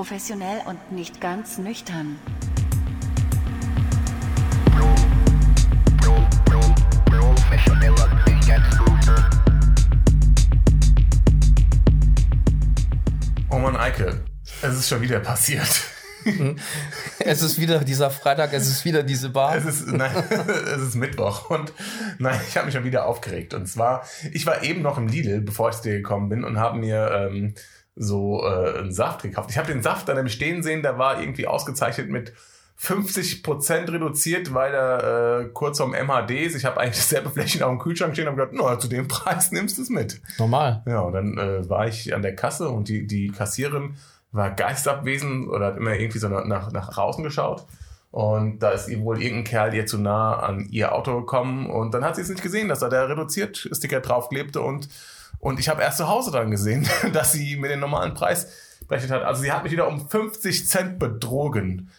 Professionell und nicht ganz nüchtern. Oh Mann, Eike, es ist schon wieder passiert. Es ist wieder dieser Freitag, es ist wieder diese Bar. Es ist, nein, es ist Mittwoch und nein, ich habe mich schon wieder aufgeregt. Und zwar, ich war eben noch im Lidl, bevor ich zu dir gekommen bin und habe mir ähm, so äh, einen Saft gekauft. Ich habe den Saft dann nämlich stehen sehen, der war irgendwie ausgezeichnet mit 50% reduziert, weil er äh, kurz vorm MHD ist. Ich habe eigentlich dasselbe Fläschchen auf dem Kühlschrank stehen und habe gedacht, na, zu dem Preis nimmst du es mit. Normal. Ja, und dann äh, war ich an der Kasse und die, die Kassierin war geistabwesend oder hat immer irgendwie so nach, nach draußen geschaut. Und da ist ihr wohl irgendein Kerl ihr zu nah an ihr Auto gekommen und dann hat sie es nicht gesehen, dass da der Reduziert-Sticker draufklebte und, und ich habe erst zu Hause dann gesehen, dass sie mir den normalen Preis berechnet hat. Also sie hat mich wieder um 50 Cent betrogen.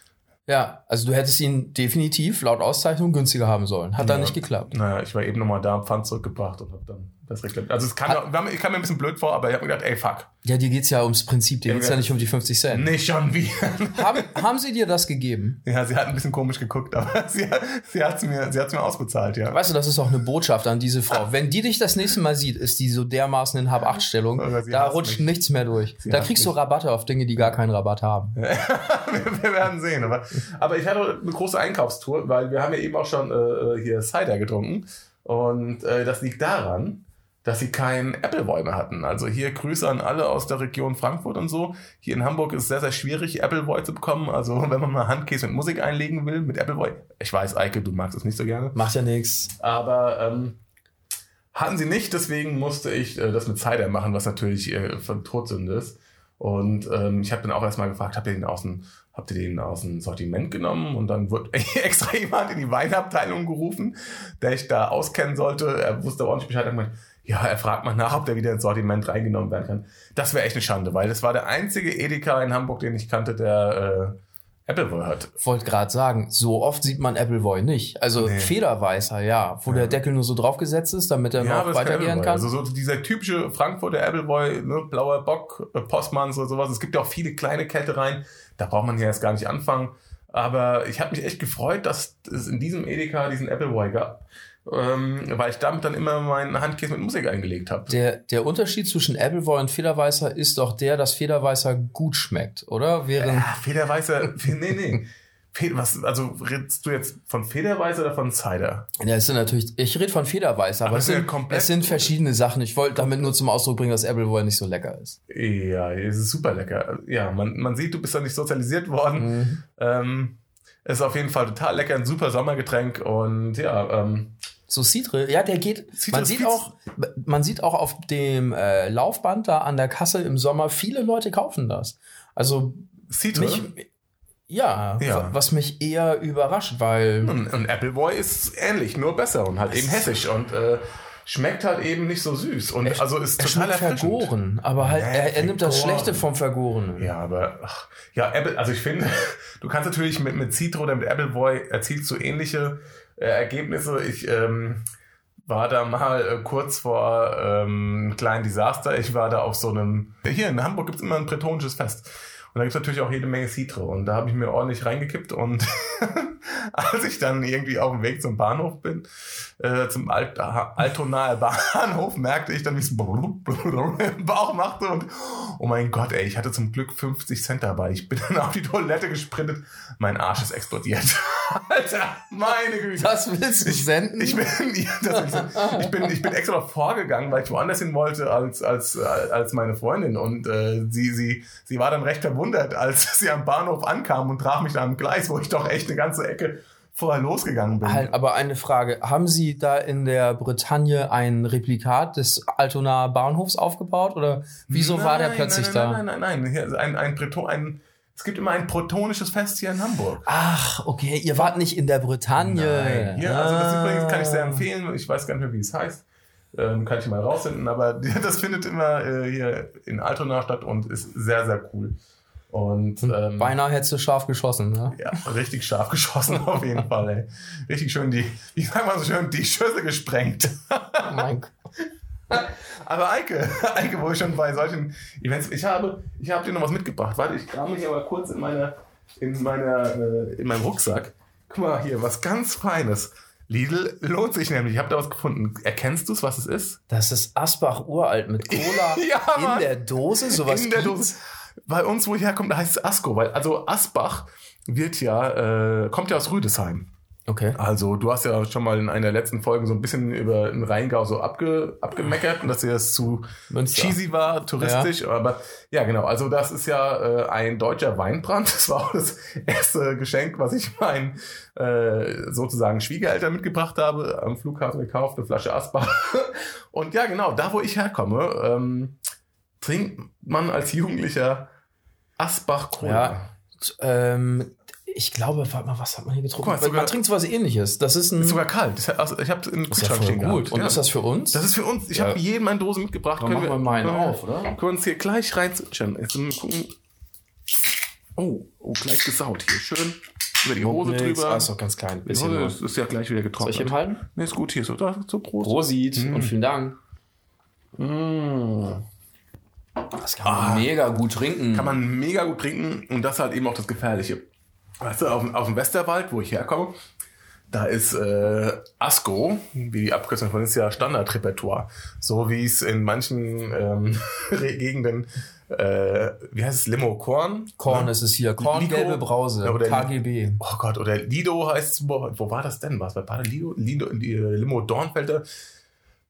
Ja, also du hättest ihn definitiv laut Auszeichnung günstiger haben sollen. Hat ja. da nicht geklappt. Naja, ich war eben nochmal da, Pfand zurückgebracht und habe dann das reklamiert. Also es kam, Hat, mir, ich kam mir ein bisschen blöd vor, aber ich habe mir gedacht, ey, fuck. Ja, dir geht's ja ums Prinzip, dir geht's ja nicht um die 50 Cent. Nicht schon wieder. haben, haben sie dir das gegeben? Ja, sie hat ein bisschen komisch geguckt, aber sie, sie hat's mir, sie hat's mir ausbezahlt, ja. Weißt du, das ist auch eine Botschaft an diese Frau. Wenn die dich das nächste Mal sieht, ist die so dermaßen in Hab-Acht-Stellung, da rutscht mich. nichts mehr durch. Sie da kriegst mich. du Rabatte auf Dinge, die gar keinen Rabatt haben. wir, wir, werden sehen, aber, aber ich hatte eine große Einkaufstour, weil wir haben ja eben auch schon äh, hier Cider getrunken und äh, das liegt daran, dass sie keinen Appleboy mehr hatten. Also hier Grüße an alle aus der Region Frankfurt und so. Hier in Hamburg ist es sehr, sehr schwierig, Appleboy zu bekommen. Also wenn man mal Handcase mit Musik einlegen will, mit Appleboy. Ich weiß, Eike, du magst es nicht so gerne. Macht ja nichts. Aber ähm, hatten sie nicht, deswegen musste ich äh, das mit Cider machen, was natürlich äh, von Todsünde ist. Und ähm, ich habe dann auch erstmal gefragt, habt ihr den aus dem, habt ihr den aus dem Sortiment genommen? Und dann wurde extra jemand in die Weinabteilung gerufen, der ich da auskennen sollte. Er wusste aber auch nicht Bescheid. Er meinte, ja, er fragt mal nach, ob der wieder ins Sortiment reingenommen werden kann. Das wäre echt eine Schande, weil das war der einzige Edeka in Hamburg, den ich kannte, der äh, Appleboy hat. Wollte gerade sagen, so oft sieht man Appleboy nicht. Also nee. Federweißer, ja, wo ja. der Deckel nur so draufgesetzt ist, damit er ja, noch weitergehen kann. Also so dieser typische Frankfurter Appleboy, ne, blauer Bock, äh, Postmanns oder sowas. Es gibt ja auch viele kleine Kältereien, da braucht man hier erst gar nicht anfangen. Aber ich habe mich echt gefreut, dass es in diesem Edeka diesen Appleboy gab ähm, weil ich damit dann immer meinen Handkäse mit Musik eingelegt habe. Der, der Unterschied zwischen Appleboy und Federweißer ist doch der, dass Federweißer gut schmeckt, oder? Während ja, Federweißer, nee, nee. Was, also redest du jetzt von Federweißer oder von Cider? Ja, es sind natürlich, ich rede von Federweißer, aber, aber es, sind, ja es sind verschiedene Sachen. Ich wollte damit nur zum Ausdruck bringen, dass Appleboy nicht so lecker ist. Ja, es ist super lecker. Ja, man, man sieht, du bist da nicht sozialisiert worden. Mhm. Ähm, ist auf jeden Fall total lecker, ein super Sommergetränk und ja, ähm, so Citre, ja, der geht. Man sieht auch, man sieht auch auf dem äh, Laufband da an der Kasse im Sommer, viele Leute kaufen das. Also Citre? Mich, ja, ja, was mich eher überrascht, weil. Und, und Appleboy ist ähnlich, nur besser und halt eben hessisch und äh, schmeckt halt eben nicht so süß und er, also ist total vergoren, aber halt ja, er, er nimmt das Schlechte vom Vergorenen. Ja, aber ach, ja, Apple, also ich finde, du kannst natürlich mit mit Citro oder mit Appleboy erzielst du ähnliche äh, Ergebnisse. Ich ähm, war da mal äh, kurz vor ähm, einem kleinen Desaster. Ich war da auf so einem, hier in Hamburg gibt's immer ein bretonisches Fest. Und da gibt's natürlich auch jede Menge Citre. Und da habe ich mir ordentlich reingekippt. Und als ich dann irgendwie auf dem Weg zum Bahnhof bin, äh, zum Alt Altonaer Bahnhof, merkte ich dann, wie es im Bauch machte. Und oh mein Gott, ey, ich hatte zum Glück 50 Cent dabei. Ich bin dann auf die Toilette gesprintet. Mein Arsch ist explodiert. Alter, meine Güte. Das willst du senden? Ich, bin, ich, bin, ich bin extra vorgegangen, weil ich woanders hin wollte als, als, als meine Freundin. Und äh, sie, sie, sie war dann recht verwundert als sie am Bahnhof ankam und traf mich da am Gleis, wo ich doch echt eine ganze Ecke vorher losgegangen bin. Halt, aber eine Frage. Haben Sie da in der Bretagne ein Replikat des Altonaer Bahnhofs aufgebaut? Oder wieso nein, war der plötzlich nein, da? Nein, nein, nein, nein. Hier, ein, ein, Breton, ein, es gibt immer ein bretonisches Fest hier in Hamburg. Ach, okay. Ihr wart nicht in der Bretagne. Nein. Ja, also das übrigens kann ich sehr empfehlen. Ich weiß gar nicht mehr, wie es heißt. Ähm, kann ich mal rausfinden. Aber das findet immer äh, hier in Altona statt und ist sehr, sehr cool. Und ähm, beinahe hättest du scharf geschossen, ne? Ja, richtig scharf geschossen auf jeden Fall, ey. Richtig schön die, wie sagen wir so schön, die Schüsse gesprengt. Oh mein Gott. Aber Eike, Eike, wo ich schon bei solchen Events, ich habe, ich habe dir noch was mitgebracht. Warte, ich grabe mich aber kurz in meiner, in meiner, äh, in meinem Rucksack. Guck mal hier, was ganz Feines. Lidl lohnt sich nämlich. Ich habe da was gefunden. Erkennst du es, was es ist? Das ist Asbach uralt mit Cola ja, in der Dose. Sowas in der Dose. Bei uns, wo ich herkomme, da heißt es Asko, weil also Asbach wird ja, äh, kommt ja aus Rüdesheim. Okay. Also du hast ja schon mal in einer der letzten Folgen so ein bisschen über den Rheingau so abge, abgemeckert und dass dir das zu Münster. cheesy war, touristisch. Ja. Aber ja, genau. Also das ist ja äh, ein deutscher Weinbrand. Das war auch das erste Geschenk, was ich meinen äh, sozusagen Schwiegereltern mitgebracht habe. Am Flughafen gekauft, eine Flasche Asbach. Und ja, genau, da wo ich herkomme, ähm, trinkt man als Jugendlicher Asbach Cola. Ja. Ähm, ich glaube, warte mal, was hat man hier getrunken? Mal, sogar, man trinkt sowas ähnliches. Das ist ein. Ist sogar kalt. Also ich habe in Kühlschrank stehen gut. Und ja. ist das für uns? Das ist für uns. Ich ja. habe jedem eine Dose mitgebracht. Dann können machen wir meinen auf, oder? Können wir uns hier gleich reinzwitschern. Jetzt gucken. Oh, oh, gleich gesaut hier. Schön über die Hose Mundmix. drüber. Ah, ist doch ganz klein. Bisschen die Hose ist, ja gleich wieder getrocknet. Soll ich ihm halten? Nee, ist gut hier. So, da, so Prost. Prosit mm. und vielen Dank. Mm. Das kann man ah, mega gut trinken. Kann man mega gut trinken und das ist halt eben auch das Gefährliche. Weißt du, auf, auf dem Westerwald, wo ich herkomme, da ist äh, ASCO, wie die Abkürzung von ist ja Standardrepertoire. So wie es in manchen ähm, Gegenden, äh, wie heißt es, Limo Korn? Korn ja? ist es hier. Korn, Lido, gelbe Brause, oder KGB. Oh Gott, oder Lido heißt es, wo, wo war das denn? Was bei Baden Lido? Lido Limo Dornfelder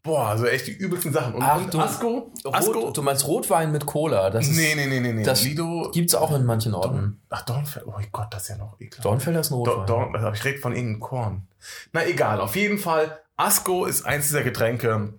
Boah, also echt die übelsten Sachen. Und, Ach, und du, Asko, Asko, du meinst Rotwein mit Cola? Das ist, nee, nee, nee, nee, nee. Das Lido, gibt's auch in manchen Orten. Ach, Dornfelder. Oh Gott, das ist ja noch ekelhaft. Dornfelder ist ein Rotwein. Dorn, also ich rede von irgendeinem Korn. Na egal, auf jeden Fall. Asko ist eins dieser Getränke,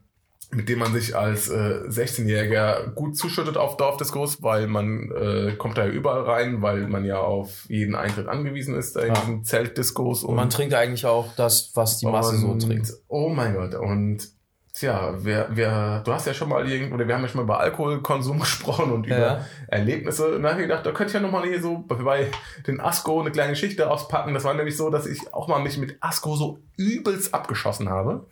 mit dem man sich als äh, 16-Jähriger gut zuschüttet auf Dorfdiskos, weil man äh, kommt da ja überall rein, weil man ja auf jeden Eintritt angewiesen ist, da in diesen Zeltdiskos. Und, und man trinkt eigentlich auch das, was die Masse so trinkt. Oh mein Gott, und Tja, wir, wir, du hast ja schon mal irgendwo, oder wir haben ja schon mal über Alkoholkonsum gesprochen und über ja. Erlebnisse. Und da habe ich gedacht, da könnte ich ja nochmal hier so bei den Asko eine kleine Geschichte auspacken. Das war nämlich so, dass ich auch mal mich mit Asko so übelst abgeschossen habe.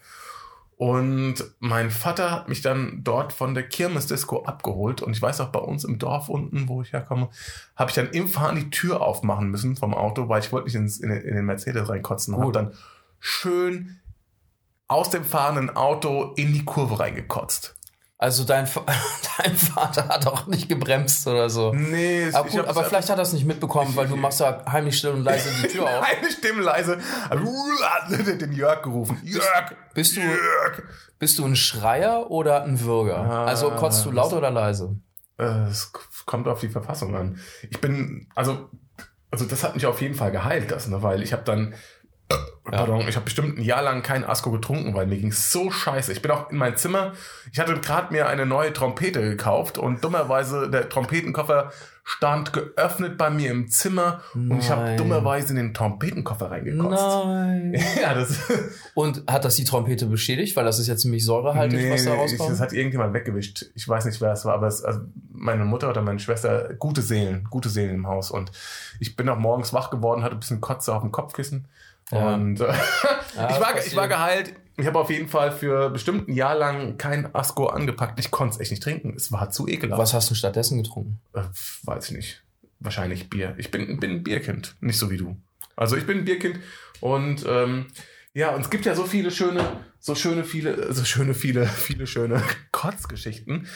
Und mein Vater hat mich dann dort von der Kirmesdisco abgeholt. Und ich weiß auch, bei uns im Dorf unten, wo ich herkomme, habe ich dann im Fahren die Tür aufmachen müssen vom Auto, weil ich wollte nicht ins, in, in den Mercedes reinkotzen. Und habe dann schön aus dem fahrenden Auto in die Kurve reingekotzt. Also dein, dein Vater hat auch nicht gebremst oder so. Nee, aber, gut, aber vielleicht hat er es nicht mitbekommen, weil du machst da heimlich still und leise die Tür auf. heimlich still und leise. Den Jörg gerufen. Jörg! Bist du, Jörg. bist du ein Schreier oder ein Würger? Ah, also kotzt du laut oder leise? Es kommt auf die Verfassung an. Ich bin, also, also das hat mich auf jeden Fall geheilt, das, ne, weil ich habe dann Pardon, ich habe bestimmt ein Jahr lang kein Asko getrunken, weil mir ging so scheiße. Ich bin auch in mein Zimmer. Ich hatte gerade mir eine neue Trompete gekauft und dummerweise der Trompetenkoffer stand geöffnet bei mir im Zimmer Nein. und ich habe dummerweise in den Trompetenkoffer reingekotzt. Nein. ja, das und hat das die Trompete beschädigt, weil das ist ja ziemlich säurehaltig, nee, was da rauskommt? Das hat irgendjemand weggewischt. Ich weiß nicht, wer es war, aber es, also meine Mutter oder meine Schwester, gute Seelen, gute Seelen im Haus und ich bin auch morgens wach geworden, hatte ein bisschen Kotze auf dem Kopfkissen und äh, ja, ich, war, ich war geheilt. Ich habe auf jeden Fall für bestimmt ein Jahr lang kein Asko angepackt. Ich konnte es echt nicht trinken. Es war zu ekelhaft. Was hast du stattdessen getrunken? Äh, weiß ich nicht. Wahrscheinlich Bier. Ich bin, bin ein Bierkind, nicht so wie du. Also ich bin ein Bierkind und ähm, ja, und es gibt ja so viele schöne, so schöne, viele, so schöne, viele, viele schöne Kotzgeschichten.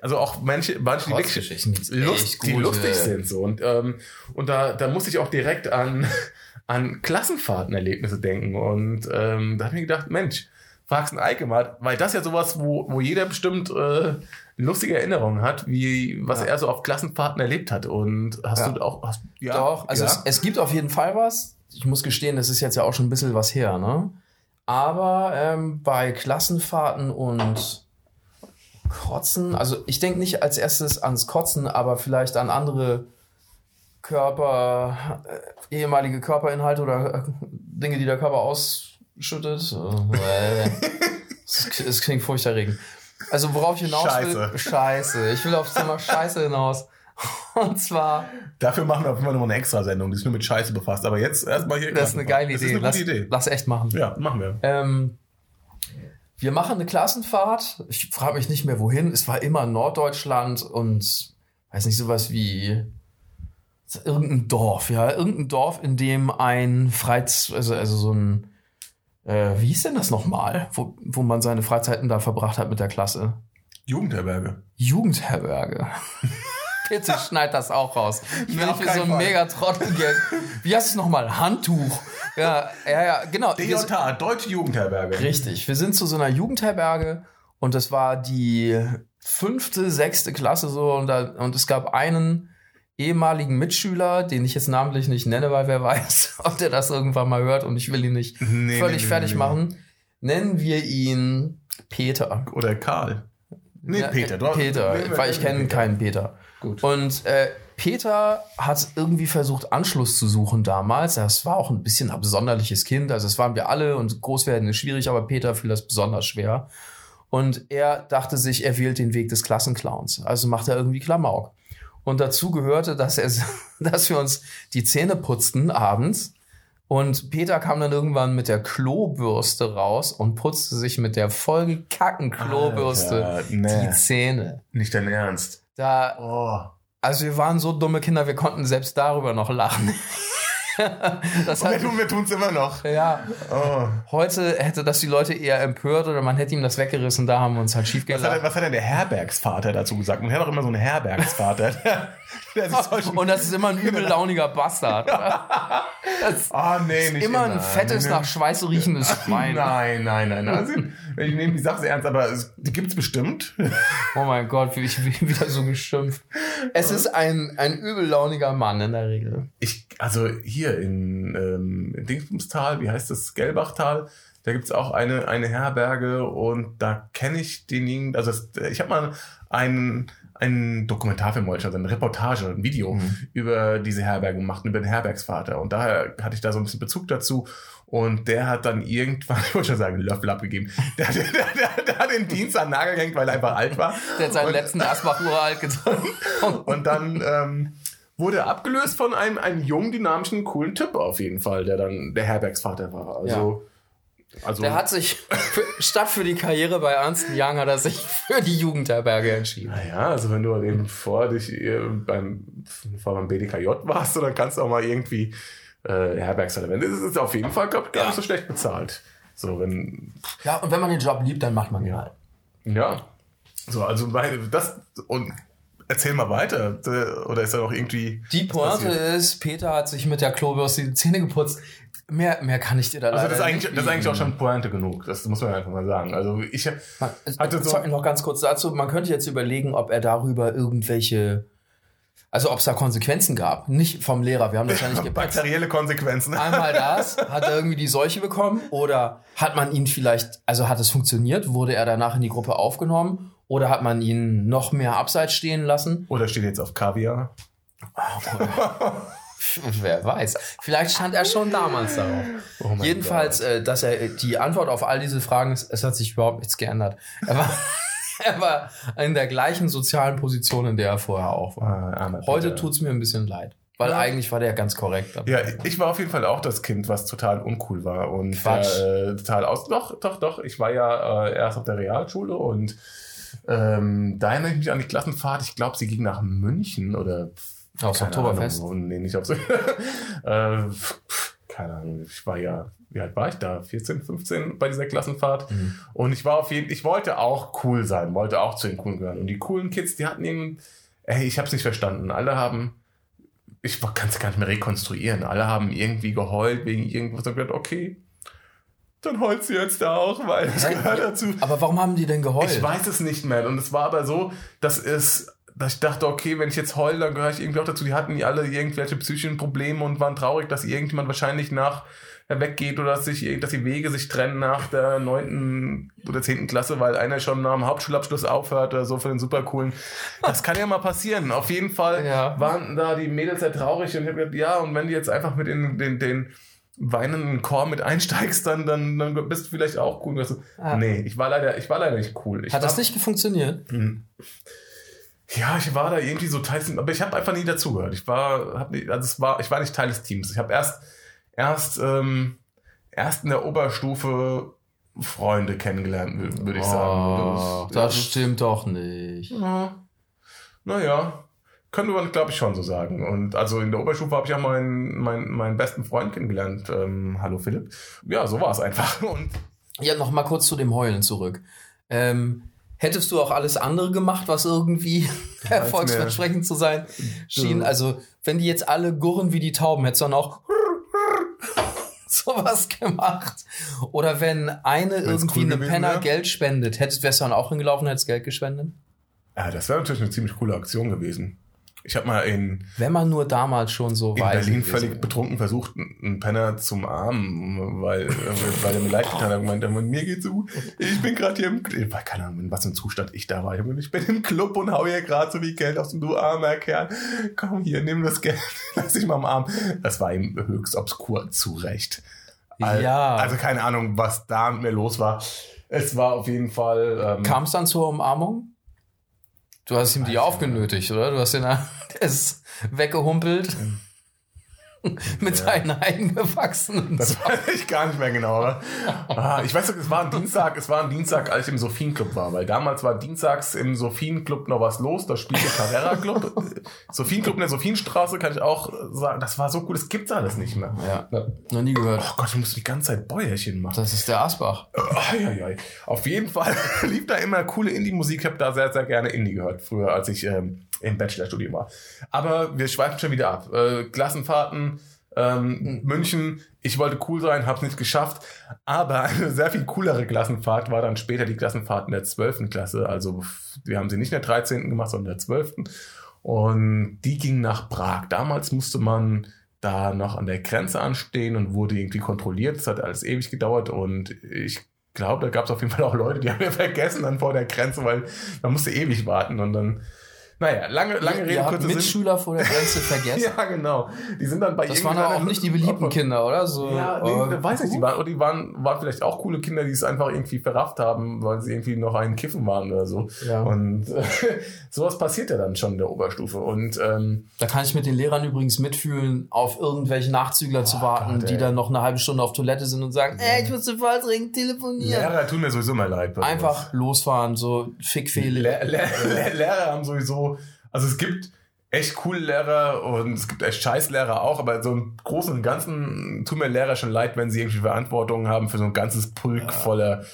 Also auch manche, manche die wirklich lust, die lustig sind so. Und, ähm, und da, da muss ich auch direkt an an Klassenfahrtenerlebnisse denken. Und ähm, da habe ich mir gedacht, Mensch, fragst einen Eike mal, weil das ja sowas, wo, wo jeder bestimmt äh, lustige Erinnerungen hat, wie was ja. er so auf Klassenfahrten erlebt hat. Und hast ja. du auch. Hast, ja, Doch, also ja. es, es gibt auf jeden Fall was. Ich muss gestehen, das ist jetzt ja auch schon ein bisschen was her, ne? Aber ähm, bei Klassenfahrten und Kotzen, also ich denke nicht als erstes ans Kotzen, aber vielleicht an andere Körper, äh, ehemalige Körperinhalte oder äh, Dinge, die der Körper ausschüttet. Äh, es, klingt furchterregend. Also worauf ich hinaus Scheiße. will, Scheiße. Ich will aufs Thema Scheiße hinaus. Und zwar. Dafür machen wir auf immer noch eine Extra-Sendung, die sich nur mit Scheiße befasst. Aber jetzt erstmal hier. Das ist eine geile Idee. Das ist eine lass, Idee. Lass echt machen. Ja, machen wir. Ähm, Wir machen eine Klassenfahrt. Ich frage mich nicht mehr wohin. Es war immer Norddeutschland und weiß nicht sowas wie irgendein Dorf, ja, irgendein Dorf, in dem ein Freiz, also, also so ein, äh, wie hieß denn das nochmal, wo, wo man seine Freizeiten da verbracht hat mit der Klasse? Jugendherberge. Jugendherberge. Bitte schneid das auch raus. Ich will auf nicht für so ein Fall. mega Trottelgeld. Wie heißt es nochmal? Handtuch. Ja, ja, ja, genau. DJH, Deutsche Jugendherberge. Richtig. Wir sind zu so einer Jugendherberge und das war die fünfte, sechste Klasse so und, da, und es gab einen ehemaligen Mitschüler, den ich jetzt namentlich nicht nenne, weil wer weiß, ob der das irgendwann mal hört und ich will ihn nicht Nee, völlig nee, fertig nee. machen. Nennen wir ihn Peter. Oder Karl. Nee, Ja, Peter. Du, Peter, weil ich kenne keinen Peter. Gut. Und äh, Peter hat irgendwie versucht, Anschluss zu suchen damals. Das war auch ein bisschen ein absonderliches Kind. Also es waren wir alle und groß werden ist schwierig, aber Peter fiel das besonders schwer. Und er dachte sich, er wählt den Weg des Klassenclowns. Also macht er irgendwie Klamauk. Und dazu gehörte, dass, er, dass wir uns die Zähne putzten abends. Und Peter kam dann irgendwann mit der Klobürste raus und putzte sich mit der vollgekacken Klobürste Alter, nee. die Zähne. Nicht dein Ernst. Da, Oh. also wir waren so dumme Kinder, wir konnten selbst darüber noch lachen. das Wir hat, tun wir tun's immer noch. ja, Oh. heute hätte das die Leute eher empört oder man hätte ihm das weggerissen, da haben wir uns halt schief Was hat, was hat denn der Herbergsvater dazu gesagt? Man hat doch immer so einen Herbergsvater. der, der solchen, Und das ist immer ein übel launiger Bastard. Das Ah, nee, nicht immer ein fettes, nach Schweiß riechendes Schwein. Nein, nein, nein. nein. Also, ich nehme die Sache ernst, aber es, die gibt's bestimmt. Oh mein Gott, wie ich wie wieder so geschimpft. Es ist ein, ein übel launiger Mann in der Regel. Ich, also hier in, ähm, in Dingsbumstal, wie heißt das? Gelbachtal, da gibt's auch eine, eine Herberge und da kenne ich denjenigen, also das, ich habe mal einen, einen Dokumentarfilm, also eine Reportage, ein Video über diese Herberge gemacht, über den Herbergsvater. Und daher hatte ich da so ein bisschen Bezug dazu. Und der hat dann irgendwann, ich wollte schon sagen, einen Löffel abgegeben. Der, der, der, der hat den Dienst an den Nagel gehängt, weil er einfach alt war. Der hat seinen Und- letzten Asbach uralt getrunken. und dann ähm, wurde abgelöst von einem, einem jungen, dynamischen, coolen Typ auf jeden Fall, der dann der Herbergsvater war. Also, also Der hat sich für, statt für die Karriere bei Ernst Young hat er sich für die Jugendherberge entschieden. naja, also wenn du eben vor dich äh, beim, vor beim BDKJ warst, dann kannst du auch mal irgendwie äh, Herbergsvater werden. Das ist auf jeden Fall, gar nicht so schlecht bezahlt. So, wenn, Ja, und wenn man den Job liebt, dann macht man ihn halt. ja. So, also bei- das und erzähl mal weiter. Oder ist da noch irgendwie. Die Pointe ist, Peter hat sich mit der Klobürste die Zähne geputzt. Mehr, mehr kann ich dir da Also leider das ist, eigentlich, das ist eigentlich auch schon Pointe genug. Das muss man einfach mal sagen. Also ich Man, hatte so- noch ganz kurz dazu. Man könnte jetzt überlegen, ob er darüber irgendwelche, also ob es da Konsequenzen gab. Nicht vom Lehrer, wir haben das ja nicht gepackt. bakterielle Konsequenzen. Einmal das, hat er irgendwie die Seuche bekommen oder hat man ihn vielleicht, also hat es funktioniert, wurde er danach in die Gruppe aufgenommen oder hat man ihn noch mehr abseits stehen lassen? Oder steht jetzt auf Kaviar? Wer weiß. Vielleicht stand er schon damals darauf. Oh Jedenfalls, äh, dass er die Antwort auf all diese Fragen ist, es hat sich überhaupt nichts geändert. Er war, er war in der gleichen sozialen Position, in der er vorher auch war. Ah, Heute Peter. tut's mir ein bisschen leid. Weil Ja. eigentlich war der ganz korrekt. Ja, ich war auf jeden Fall auch das Kind, was total uncool war und Quatsch. Äh, total aus. Doch, doch, doch. Ich war ja äh, erst auf der Realschule und ähm, da erinnere ich mich an die Klassenfahrt. Ich glaube, sie ging nach München oder Aufs Oktoberfest. Ahnung, wo- nee, nicht aufs. äh, keine Ahnung. Ich war ja, wie alt war ich da? 14, 15 bei dieser Klassenfahrt. Mhm. Und ich war auf jeden, ich wollte auch cool sein, wollte auch zu den coolen gehören. Und die coolen Kids, die hatten irgendwie, ey, ich hab's nicht verstanden. Alle haben, ich kann es gar nicht mehr rekonstruieren. Alle haben irgendwie geheult wegen irgendwas und gedacht, okay, dann heult sie jetzt da auch, weil es gehört dazu. Aber warum haben die denn geheult? Ich weiß es nicht mehr. Und es war aber so, dass es, dass ich dachte, okay, wenn ich jetzt heule, dann gehöre ich irgendwie auch dazu. Die hatten die alle irgendwelche psychischen Probleme und waren traurig, dass irgendjemand wahrscheinlich nach äh, weggeht oder dass sich, dass die Wege sich trennen nach der neunten oder zehnten Klasse, weil einer schon nach dem Hauptschulabschluss aufhört oder so für den super coolen. Das kann ja mal passieren. Auf jeden Fall Ja. waren da die Mädels sehr traurig und ich habe gedacht, ja, und wenn du jetzt einfach mit in den, den weinenden Chor mit einsteigst, dann, dann, dann bist du vielleicht auch cool. So, Ah. Nee, ich war leider, ich war leider nicht cool. Ich Hat das war- nicht funktioniert? ja, ich war da irgendwie so Teil, des- aber ich habe einfach nie dazugehört. Ich war, hab nicht, also es war, ich war nicht Teil des Teams. Ich habe erst, erst, ähm, erst in der Oberstufe Freunde kennengelernt, wür- würde ich Oh, sagen. das stimmt doch nicht. Ja. Naja, könnte man, glaube ich, schon so sagen. Und also in der Oberstufe habe ich auch meinen, meinen, meinen besten Freund kennengelernt. Ähm, hallo Philipp. Ja, so war es einfach. Und Ja, noch mal kurz zu dem Heulen zurück. Ähm, hättest du auch alles andere gemacht, was irgendwie erfolgsversprechend zu sein schien? Also, wenn die jetzt alle gurren wie die Tauben, hättest du dann auch sowas gemacht? Oder wenn eine irgendwie cool eine gewesen Penner wär? Geld spendet, hättest wärst du dann auch hingelaufen und hättest Geld gespendet? ja, das wäre natürlich eine ziemlich coole Aktion gewesen. Ich habe mal in, Wenn man nur damals schon so in Berlin völlig betrunken versucht, einen Penner zum Armen, weil, weil er mir leid getan hat und meinte, mir geht's so, ich bin gerade hier im, ich weiß keine Ahnung, in was einem Zustand ich da war. Ich bin im Club und hau hier gerade so viel Geld aus dem Du armer Kerl. Komm hier, nimm das Geld, lass dich mal am Arm. Das war ihm höchst obskur, zu Recht. Al- Ja. Also keine Ahnung, was da mit mir los war. Es war auf jeden Fall. Ähm, Kam es dann zur Umarmung? Du hast ihm die aufgenötigt, oder? Du hast ihn der ist weggehumpelt mit seinen eingewachsenen Das weiß ich gar nicht mehr genau. Ah, ich weiß noch, es war ein Dienstag, es war ein Dienstag, als ich im Sophienclub war, weil damals war dienstags im Sophienclub noch was los, da spielte Carrera Club. Sophienclub in der Sophienstraße kann ich auch sagen, das war so cool, das gibt's alles nicht mehr. Ja. Noch nie gehört. Oh Gott, ich muss die ganze Zeit Bäuerchen machen. Das ist der Asbach. Eieiei. Auf jeden Fall lief da immer coole Indie-Musik. Ich habe da sehr, sehr gerne Indie gehört, früher, als ich ähm, im Bachelorstudium war. Aber wir schweifen schon wieder ab. Äh, Klassenfahrten, ähm, München. Ich wollte cool sein, habe es nicht geschafft. Aber eine sehr viel coolere Klassenfahrt war dann später die Klassenfahrt in der 12. Klasse. Also wir haben sie nicht in der 13. gemacht, sondern in der 12. Und die ging nach Prag. Damals musste man da noch an der Grenze anstehen und wurde irgendwie kontrolliert. Das hat alles ewig gedauert und ich glaube, da gab es auf jeden Fall auch Leute, die haben wir vergessen dann vor der Grenze, weil man musste ewig warten und dann, naja, lange, lange Rede, kurzer Sinn. Mitschüler vor der Grenze vergessen. Ja, genau. Die sind dann bei Das waren aber auch nicht die beliebten Kinder, oder? So, Ja, oh, nee, weiß ich, die waren, oder die waren, waren vielleicht auch coole Kinder, die es einfach irgendwie verrafft haben, weil sie irgendwie noch einen Kiffen waren oder so. Ja. Und äh, sowas passiert ja dann schon in der Oberstufe. Und ähm, Da kann ich mit den Lehrern übrigens mitfühlen, auf irgendwelche Nachzügler zu warten, Gott, die dann noch eine halbe Stunde auf Toilette sind und sagen, ey, ich muss sofort dringend telefonieren. Lehrer tun mir sowieso mal leid. Einfach losfahren, so Fickfehle. Le Le Le Lehrer haben sowieso, also es gibt echt coole Lehrer und es gibt echt scheiß Lehrer auch, aber so im Großen und Ganzen tut mir Lehrer schon leid, wenn sie irgendwie Verantwortung haben für so ein ganzes Pulk voller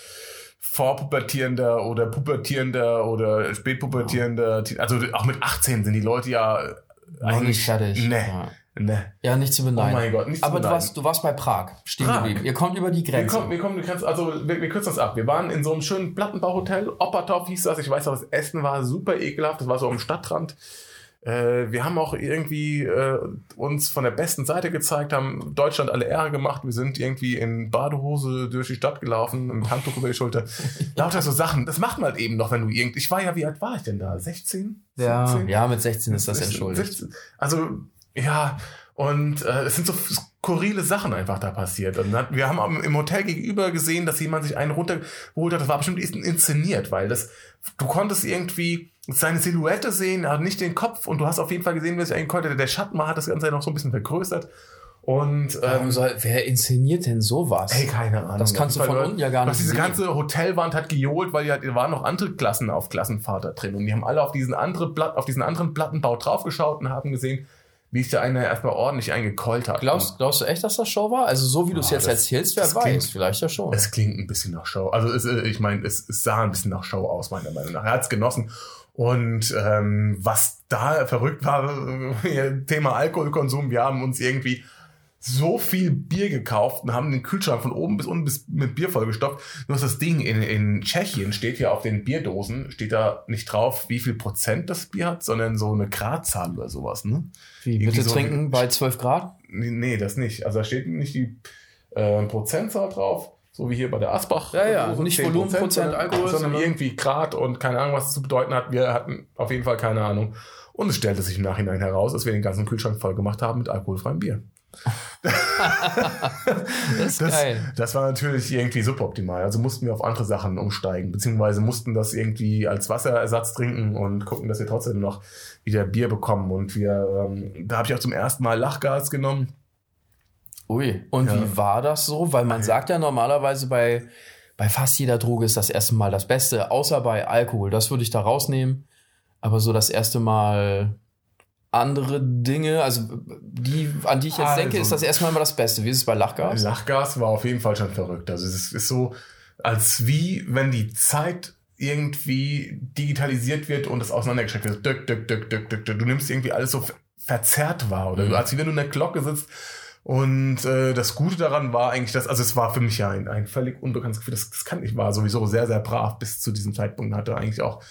vorpubertierender oder pubertierender oder spätpubertierender, also auch mit 18 sind die Leute ja Noch nicht fertig. Ne, Ja. Ne. Ja, nicht zu beneiden. Oh mein Gott, nicht zu Aber du warst, du warst bei Prag stehen Prag. geblieben. Ihr kommt über die Wir Grenze. kommen, wir kommen, die Grenze, also wir, wir kürzen das ab. Wir waren in so einem schönen Plattenbauhotel, Oppertorf hieß das. Ich weiß noch, das Essen war super ekelhaft, das war so am Stadtrand. Äh, wir haben auch irgendwie äh, uns von der besten Seite gezeigt, haben Deutschland alle Ehre gemacht. Wir sind irgendwie in Badehose durch die Stadt gelaufen, mit Handtuch über die Schulter. Lauter so Sachen. Das macht man halt eben noch, wenn du irgendwie. Ich war ja, wie alt war ich denn da? 16? ja, 17? ja, mit 16 ist das 16, entschuldigt. 17. Also, ja, und äh, es sind so skurrile Sachen einfach da passiert. Und dann, wir haben im Hotel gegenüber gesehen, dass jemand sich einen runtergeholt hat. Das war bestimmt inszeniert, weil das, du konntest irgendwie seine Silhouette sehen, er hat nicht den Kopf und du hast auf jeden Fall gesehen, wie es eigentlich konnte. Der Schatten hat das Ganze noch so ein bisschen vergrößert. Und Warum ähm, soll, wer inszeniert denn sowas? Ey, keine Ahnung. Das kannst du von unten ja gar nicht Diese sehen. ganze Hotelwand hat gejohlt, weil ja, da waren noch andere Klassen auf Klassenvater drin und die haben alle auf diesen, andere Blatt, auf diesen anderen Plattenbau draufgeschaut und haben gesehen, wie sich da einer erstmal ordentlich eingekeult hat. Glaubst, glaubst du echt, dass das Show war? Also so wie du es Ja, jetzt das- erzählst, wer weiß, klingt- vielleicht ja schon. Es klingt ein bisschen nach Show. Also es, äh, ich meine, es, es sah ein bisschen nach Show aus, meiner Meinung nach. Er hat es genossen. Und ähm, was da verrückt war, Thema Alkoholkonsum, wir haben uns irgendwie so viel Bier gekauft und haben den Kühlschrank von oben bis unten bis mit Bier vollgestopft. Nur ist das Ding in, in Tschechien steht ja auf den Bierdosen, steht da nicht drauf, wie viel Prozent das Bier hat, sondern so eine Gradzahl oder sowas, ne? Wie, irgendwie bitte so- trinken bei 12 Grad? Nee, nee, das nicht. Also da steht nicht die äh, Prozentzahl drauf, so wie hier bei der Asbach. Ja, ja, So nicht 10%, Volumen, Prozent sondern- Alkohol, Sondern sondern- irgendwie Grad und keine Ahnung, was es zu bedeuten hat. Wir hatten auf jeden Fall keine Ahnung. Und es stellte sich im Nachhinein heraus, dass wir den ganzen Kühlschrank voll gemacht haben mit alkoholfreiem Bier. Das ist Das, geil. das war natürlich irgendwie suboptimal. Also mussten wir auf andere Sachen umsteigen, beziehungsweise mussten das irgendwie als Wasserersatz trinken und gucken, dass wir trotzdem noch wieder Bier bekommen. Und wir, ähm, da habe ich auch zum ersten Mal Lachgas genommen. Ui, und Ja. wie war das so? Weil man sagt ja normalerweise bei, bei fast jeder Droge ist das erste Mal das Beste, außer bei Alkohol. Das würde ich da rausnehmen. Aber so das erste Mal andere Dinge, also die, an die ich jetzt Also- denke, ist das erstmal immer das Beste. Wie ist es bei Lachgas? Lachgas war auf jeden Fall schon verrückt. Also es ist so, als wie wenn die Zeit irgendwie digitalisiert wird und es auseinandergestreckt wird. Dück, dück, dück, dück, dück, dück. Du nimmst irgendwie alles so ver- verzerrt wahr. Oder Mhm. als wie wenn du in der Glocke sitzt. Und äh, das Gute daran war eigentlich, dass, also es war für mich ja ein, ein völlig unbekanntes Gefühl. Das, das kann ich war sowieso sehr, sehr brav bis zu diesem Zeitpunkt. Hatte eigentlich auch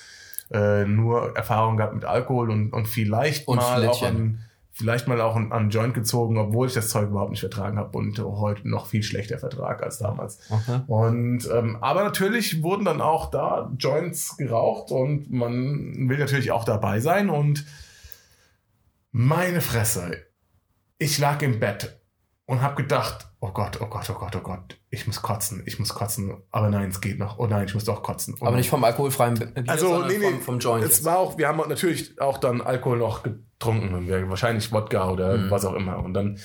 äh, nur Erfahrung gehabt mit Alkohol und, und vielleicht Und mal auch an, vielleicht mal auch an, an Joint gezogen, obwohl ich das Zeug überhaupt nicht vertragen habe und heute noch viel schlechter vertrag als damals. Okay. Und ähm, aber natürlich wurden dann auch da Joints geraucht und man will natürlich auch dabei sein und meine Fresse, ich lag im Bett und habe gedacht, oh Gott, oh Gott, oh Gott, oh Gott, ich muss kotzen, ich muss kotzen, aber nein, es geht noch, oh nein, ich muss doch kotzen. Oh Aber nicht vom alkoholfreien Bier, Also, nee, nee, vom, vom Joint. Es jetzt. war auch, wir haben natürlich auch dann Alkohol noch getrunken und wir, wahrscheinlich Wodka oder Mhm. was auch immer. Und dann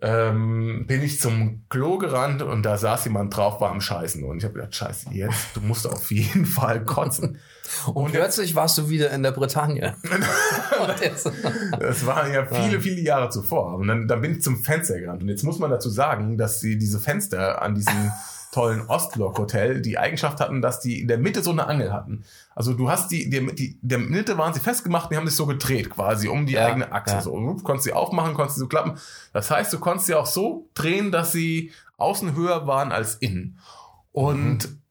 ähm, bin ich zum Klo gerannt und da saß jemand drauf, war am Scheißen. Und ich habe gedacht, scheiße, jetzt, du musst auf jeden Fall kotzen. Und plötzlich warst du wieder in der Bretagne. Und Das war ja viele, viele Jahre zuvor. Und dann, dann bin ich zum Fenster gerannt. Und jetzt muss man dazu sagen, dass sie diese Fenster an diesem tollen Ostblock-Hotel die Eigenschaft hatten, dass die in der Mitte so eine Angel hatten. Also du hast die, die, die der Mitte waren sie festgemacht und die haben sich so gedreht quasi um die Ja, eigene Achse. ja. So, du konntest sie aufmachen, konntest sie so klappen. Das heißt, du konntest sie auch so drehen, dass sie außen höher waren als innen. Und Mhm.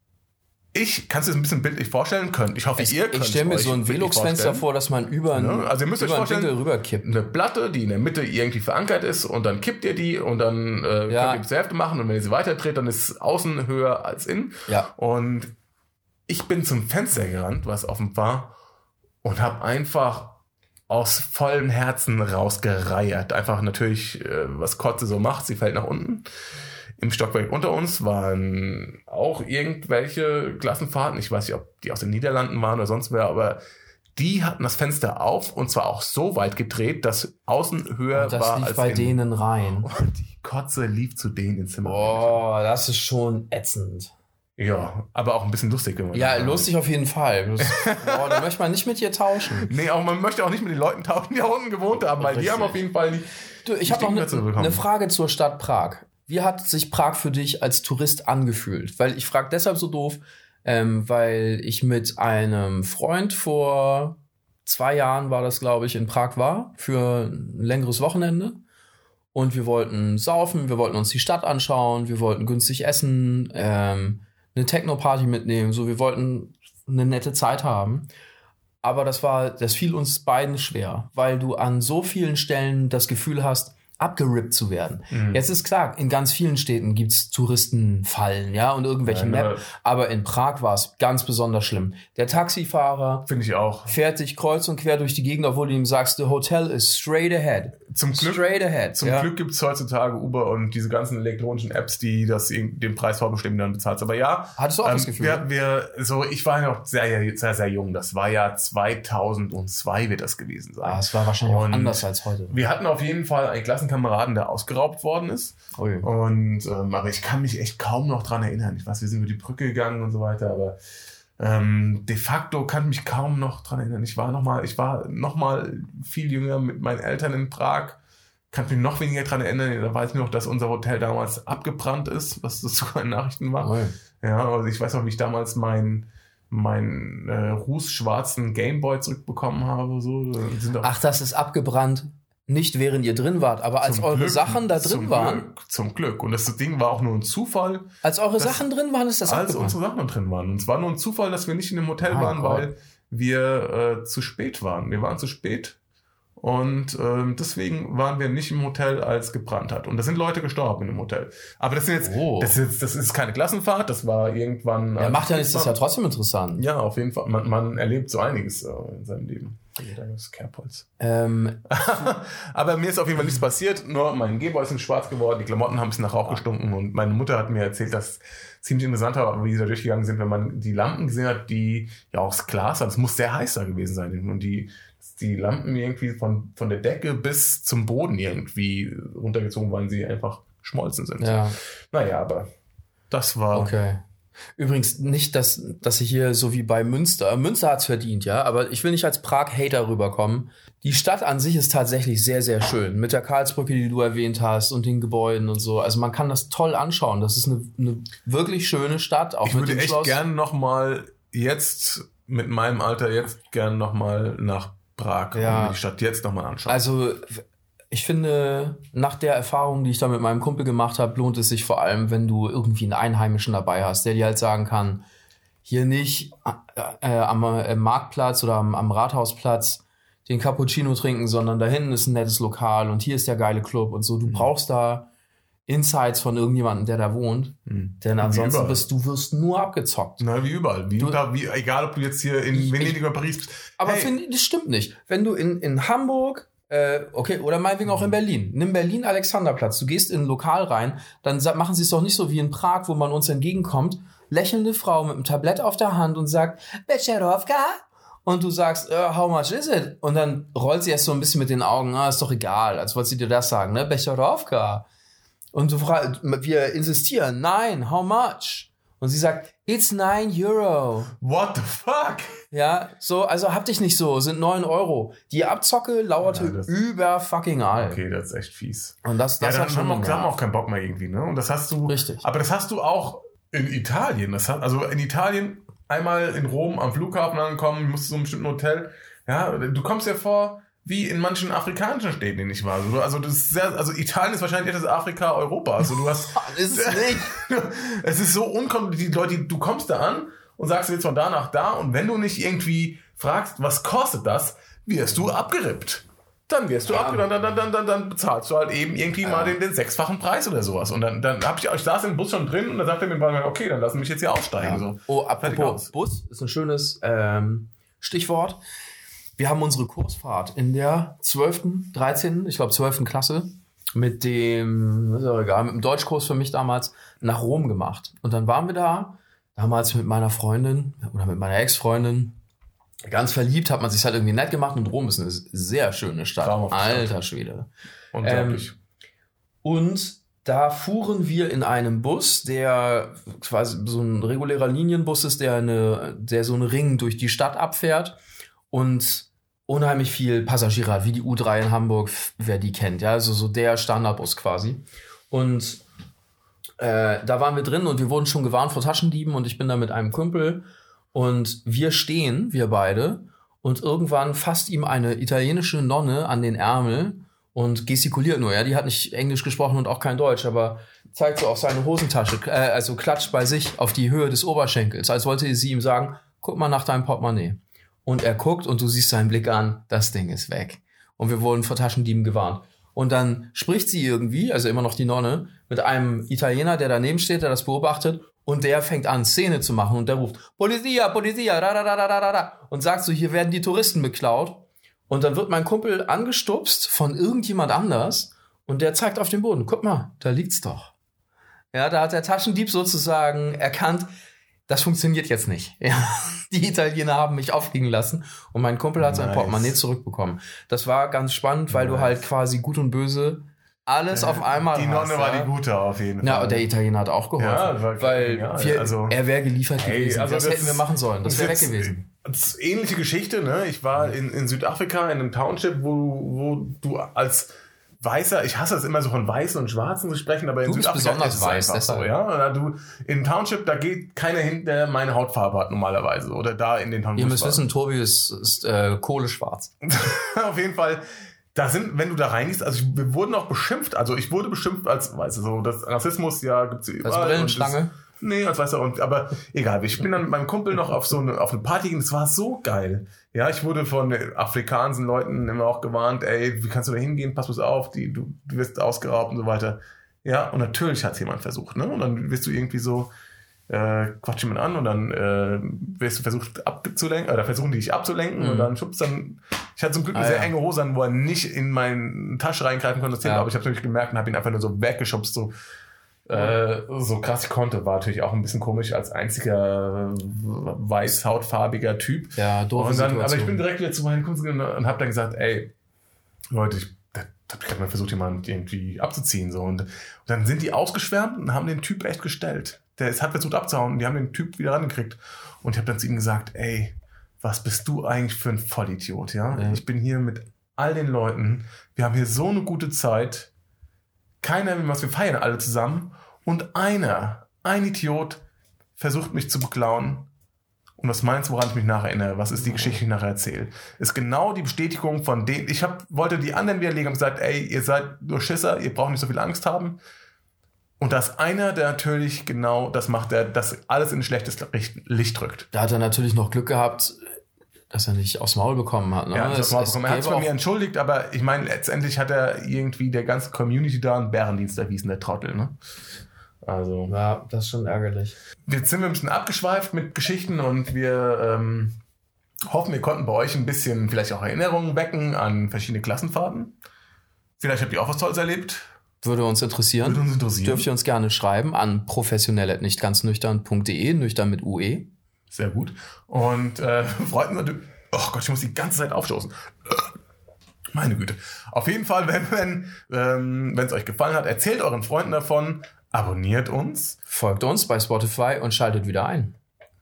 Ich, dir das ein bisschen bildlich vorstellen können? Ich hoffe, ihr könnt ich stelle mir euch so ein Velux-Fenster vor, dass man über einen, Ne? Also ihr müsst euch über einen vorstellen, Winkel rüberkippt. eine Platte, die in der Mitte irgendwie verankert ist und dann kippt ihr die und dann äh, Ja. könnt ihr bis zur Hälfte machen und wenn ihr sie weiterdreht, dann ist außen höher als innen. Ja. Und ich bin zum Fenster gerannt, was offen war und habe einfach aus vollem Herzen rausgereiert. Einfach natürlich, äh, was Kotze so macht, sie fällt nach unten. Im Stockwerk unter uns waren auch irgendwelche Klassenfahrten. Ich weiß nicht, ob die aus den Niederlanden waren oder sonst wer, aber die hatten das Fenster auf und zwar auch so weit gedreht, dass außen höher Und das war lief als bei innen. denen rein. Und die Kotze lief zu denen ins Zimmer. Oh, das ist schon ätzend. Ja, aber auch ein bisschen lustig. Wenn man Ja, lustig auf jeden Fall. Das, boah, da möchte man nicht mit dir tauschen. Nee, auch man möchte auch nicht mit den Leuten tauschen, die da unten gewohnt haben, weil die Richtig. haben auf jeden Fall nicht. Du, ich die habe noch eine, eine Frage zur Stadt Prag. Wie hat sich Prag für dich als Tourist angefühlt? Weil ich frage deshalb so doof, ähm, weil ich mit einem Freund vor zwei Jahren war das, glaube ich, in Prag war für ein längeres Wochenende. Und wir wollten saufen, wir wollten uns die Stadt anschauen, wir wollten günstig essen, ähm, eine Techno-Party mitnehmen, so wir wollten eine nette Zeit haben. Aber das war, das fiel uns beiden schwer, weil du an so vielen Stellen das Gefühl hast, abgerippt zu werden. Mhm. Jetzt ist klar, in ganz vielen Städten gibt's Touristenfallen, ja, und irgendwelche Nein, Map. Aber in Prag war es ganz besonders schlimm. Der Taxifahrer Finde ich auch. fährt dich kreuz und quer durch die Gegend, obwohl du ihm sagst, the hotel is straight ahead. Zum Glück, Straight ahead. zum ja. Glück gibt es heutzutage Uber und diese ganzen elektronischen Apps, die das den Preis vorbestimmen, dann bezahlst. Aber ja, Hattest du auch das ähm, Gefühl? wir, wir, so, ich war ja noch sehr, sehr, sehr jung. Das war ja 2002 wird das gewesen sein. Ah, es war wahrscheinlich auch anders als heute. Wir hatten auf jeden Fall einen Klassenkameraden, der ausgeraubt worden ist. Ui. Und ähm, aber ich kann mich echt kaum noch dran erinnern. Ich weiß, wir sind über die Brücke gegangen und so weiter, aber ähm, de facto kann mich kaum noch dran erinnern. Ich war noch mal, ich war noch mal viel jünger mit meinen Eltern in Prag. Kann mich noch weniger dran erinnern. Da weiß ich noch, dass unser Hotel damals abgebrannt ist, was das sogar in Nachrichten war. Ui. Ja, also ich weiß noch, wie ich damals meinen meinen äh, rußschwarzen Gameboy zurückbekommen habe. So Da Ach, das ist abgebrannt. Nicht während ihr drin wart, aber als zum eure Glück- Sachen da zum drin waren, Glück, zum Glück. Und das Ding war auch nur ein Zufall, als eure Sachen drin waren, ist das als abgebrannt. unsere Sachen drin waren. Und es war nur ein Zufall, dass wir nicht in dem Hotel Mein waren, Gott. weil wir äh, zu spät waren. Wir waren zu spät. Und ähm, deswegen waren wir nicht im Hotel, als gebrannt hat. Und da sind Leute gestorben in dem Hotel. Aber das sind jetzt, Oh. das, ist, jetzt- das ist keine Klassenfahrt, das war irgendwann. Ja, macht ja nichts, das ja trotzdem interessant. Ja, auf jeden Fall. Man, man erlebt so einiges äh, in seinem Leben. Das Kerbholz. Ähm, Aber mir ist auf jeden Fall nichts passiert, nur mein Gehboy ist schwarz geworden, die Klamotten haben ein bisschen nach Rauch gestunken und meine Mutter hat mir erzählt, dass ziemlich interessant war, wie sie da durchgegangen sind, wenn man die Lampen gesehen hat, die ja aus Glas waren. Es muss sehr heiß da gewesen sein. Und die, die Lampen irgendwie von, von der Decke bis zum Boden irgendwie runtergezogen, weil sie einfach geschmolzen sind. ja, Naja, aber das war okay. Übrigens nicht, dass, dass ich hier so wie bei Münster, Münster hat's verdient, ja, aber ich will nicht als Prag-Hater rüberkommen. Die Stadt an sich ist tatsächlich sehr, sehr schön. Mit der Karlsbrücke, die du erwähnt hast und den Gebäuden und so. Also man kann das toll anschauen. Das ist eine, eine wirklich schöne Stadt, auch Ich mit würde dem echt Schloss. gern noch mal jetzt mit meinem Alter jetzt gern noch mal nach Prag Ja. und die Stadt jetzt noch mal anschauen. Also ich finde, nach der Erfahrung, die ich da mit meinem Kumpel gemacht habe, lohnt es sich vor allem, wenn du irgendwie einen Einheimischen dabei hast, der dir halt sagen kann, hier nicht äh, äh, am äh, Marktplatz oder am, am Rathausplatz den Cappuccino trinken, sondern da hinten ist ein nettes Lokal und hier ist der geile Club und so. Du brauchst da Insights von irgendjemandem, der da wohnt. Hm. Denn ansonsten bist du wirst nur abgezockt. Na, wie überall. Wie, da, wie, egal, ob du jetzt hier in Venedig ich- oder Paris bist. Aber Hey, find, das stimmt nicht. Wenn du in, in Hamburg, äh, okay, oder meinetwegen auch in Berlin, nimm Berlin Alexanderplatz, du gehst in ein Lokal rein, dann machen sie es doch nicht so wie in Prag, wo man uns entgegenkommt, lächelnde Frau mit einem Tablett auf der Hand und sagt, Becherovka? Und du sagst, äh, how much is it? Und dann rollt sie erst so ein bisschen mit den Augen, ah, ist doch egal, als wollte sie dir das sagen, ne? Becherovka. Und du fragst, wir insistieren, nein, how much? Und sie sagt, it's 9 Euro. what the fuck? Ja, so, also hab dich nicht so, sind 9 Euro. Die Abzocke lauerte Ja, über fucking all. Okay, das ist echt fies. Und das, Ja, das dann hat schon auch, genervt. auch keinen Bock mehr irgendwie, ne? Und das hast du. Richtig. Aber das hast du auch in Italien. Das hat, also in Italien einmal in Rom am Flughafen angekommen, musst zu so einem bestimmten Hotel. Ja, du kommst dir vor wie in manchen afrikanischen Städten, in denen ich war. Also, also das ist sehr, also Italien ist wahrscheinlich das Afrika Europa. Also du hast, Ist es nicht. es ist so unkompliziert. Die Leute, du kommst da an und sagst jetzt von da nach da und wenn du nicht irgendwie fragst, was kostet das, wirst du abgerippt. Dann wirst du Ja. abgerippt, dann, dann, dann, dann, bezahlst du halt eben irgendwie mal den, den sechsfachen Preis oder sowas. Und dann, dann hab ich, ich saß im Bus schon drin und dann sagte mir mir, okay, dann lass mich jetzt hier aussteigen. So. Oh, apropos. Bus, ist ein schönes ähm, Stichwort. Wir haben unsere Kursfahrt in der 12., 13., ich glaube 12. Klasse mit dem, ist ja egal, mit dem Deutschkurs für mich damals nach Rom gemacht. Und dann waren wir da, damals mit meiner Freundin oder mit meiner Ex-Freundin, ganz verliebt, hat man sich halt irgendwie nett gemacht und Rom ist eine sehr schöne Stadt. Alter Schwede. Unglaublich. Und da fuhren wir in einem Bus, der quasi so ein regulärer Linienbus ist, der, eine, der so einen Ring durch die Stadt abfährt und unheimlich viel Passagiere hat, wie die U3 in Hamburg, wer die kennt, ja, also so der Standardbus quasi. Und äh, da waren wir drin und wir wurden schon gewarnt vor Taschendieben und ich bin da mit einem Kumpel und wir stehen, wir beide, und irgendwann fasst ihm eine italienische Nonne an den Ärmel und gestikuliert nur, ja, die hat nicht Englisch gesprochen und auch kein Deutsch, aber zeigt so auf seine Hosentasche, äh, also klatscht bei sich auf die Höhe des Oberschenkels, als wollte sie ihm sagen, guck mal nach deinem Portemonnaie. Und er guckt und du siehst seinen Blick an, das Ding ist weg. Und wir wurden vor Taschendieben gewarnt. Und dann spricht sie irgendwie, also immer noch die Nonne, mit einem Italiener, der daneben steht, der das beobachtet, und der fängt an, Szene zu machen. Und der ruft, Polizia, Polizia, ra, ra, ra, ra, ra, ra, und sagt so, hier werden die Touristen beklaut. Und dann wird mein Kumpel angestupst von irgendjemand anders. Und der zeigt auf den Boden, guck mal, da liegt's doch. Ja, da hat der Taschendieb sozusagen erkannt, das funktioniert jetzt nicht. Ja, die Italiener haben mich aufliegen lassen und mein Kumpel hat sein Nice. Portemonnaie zurückbekommen. Das war ganz spannend, weil du Nice. halt quasi gut und böse alles auf einmal Die hast. Nonne war ja. die gute auf jeden Fall. Ja, und der Italiener hat auch geholfen, Ja, war weil genial. wir, Also- er wäre geliefert Ey, gewesen. also das, das- hätten wir machen sollen. Das wäre weg gewesen. Ähnliche Geschichte, ne? Ich war in, in Südafrika in einem Township, wo, wo du als Weißer, ich hasse es immer so von Weißen und Schwarzen zu sprechen, aber in Du bist Südafrika besonders ist es weiß, einfach so, ja. Oder du in Township, da geht keiner hin, der meine Hautfarbe hat normalerweise oder da in den Township. Ihr müsst wissen, Tobi ist, ist äh, kohleschwarz. auf jeden Fall. Da sind, wenn du da reingehst, also ich, wir wurden auch beschimpft, also ich wurde beschimpft als, weißt du, so, das Rassismus, ja, gibt's überall. Als Brillenschlange. Nee, als weißt du, und, aber egal, ich bin dann mit meinem Kumpel noch auf so eine, auf eine Party gegangen, das war so geil. Ja, ich wurde von afrikanischen Leuten immer auch gewarnt, ey, wie kannst du da hingehen, pass bloß auf, die, du, du wirst ausgeraubt und so weiter. Ja, und natürlich hat es jemand versucht, ne, und dann wirst du irgendwie so, äh, quatsch jemand an und dann äh, wirst du versucht abzulenken, oder versuchen die dich abzulenken und dann schubst dann, ich hatte zum Glück eine Mhm. Ah, sehr ja. enge Hose an, wo er nicht in meine Tasche reingreifen konnte, das Thema, Ja. aber ich habe natürlich gemerkt und habe ihn einfach nur so weggeschubst, so, äh, so krass ich konnte, war natürlich auch ein bisschen komisch als einziger weißhautfarbiger Typ. Ja, doofe und dann, aber ich bin direkt wieder zu meinen Kumpels gegangen und habe dann gesagt, ey, Leute, ich hab ich gerade mal versucht, jemanden irgendwie abzuziehen. So. Und, und dann sind die ausgeschwärmt und haben den Typ echt gestellt. Der ist, hat versucht abzuhauen und die haben den Typ wieder rangekriegt. Und ich habe dann zu ihm gesagt, ey, was bist du eigentlich für ein Vollidiot, ja? Ja. Ich bin hier mit all den Leuten, wir haben hier so eine gute Zeit, keiner will was, wir feiern alle zusammen und einer, ein Idiot, versucht mich zu beklauen. Und was meinst du, woran ich mich nacherinnere? Was ist die Geschichte, die ich nachher erzähle? Ist genau die Bestätigung von denen. Ich hab, wollte die anderen widerlegen und gesagt, ey, ihr seid nur Schisser, ihr braucht nicht so viel Angst haben. Und da ist einer, der natürlich genau das macht, der das alles in ein schlechtes Licht, Licht rückt. Da hat er natürlich noch Glück gehabt, dass er nicht aufs Maul bekommen hat. Ne? Er hat Es- sich es er hat sich gäbe bei mir entschuldigt, aber ich meine, letztendlich hat er irgendwie der ganzen Community da einen Bärendienst erwiesen, der Trottel. Ne? Also. Ja, das ist schon ärgerlich. Jetzt sind wir ein bisschen abgeschweift mit Geschichten und wir ähm, hoffen, wir konnten bei euch ein bisschen vielleicht auch Erinnerungen wecken an verschiedene Klassenfahrten. Vielleicht habt ihr auch was Tolles erlebt. Würde uns interessieren. Würde uns interessieren. Dürft ihr uns gerne schreiben an professionell.nichtganznüchtern.de, nüchtern mit. UE. Sehr gut. Und äh, freuten uns natürlich. Oh Gott, ich muss die ganze Zeit aufstoßen. Meine Güte. Auf jeden Fall, wenn wenn ähm, es euch gefallen hat, erzählt euren Freunden davon, abonniert uns, folgt uns bei Spotify und schaltet wieder ein.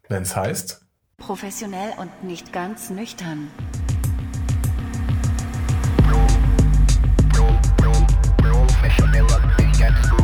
Wenn es heißt. Professionell und nicht ganz nüchtern. Professionell und nicht ganz nüchtern.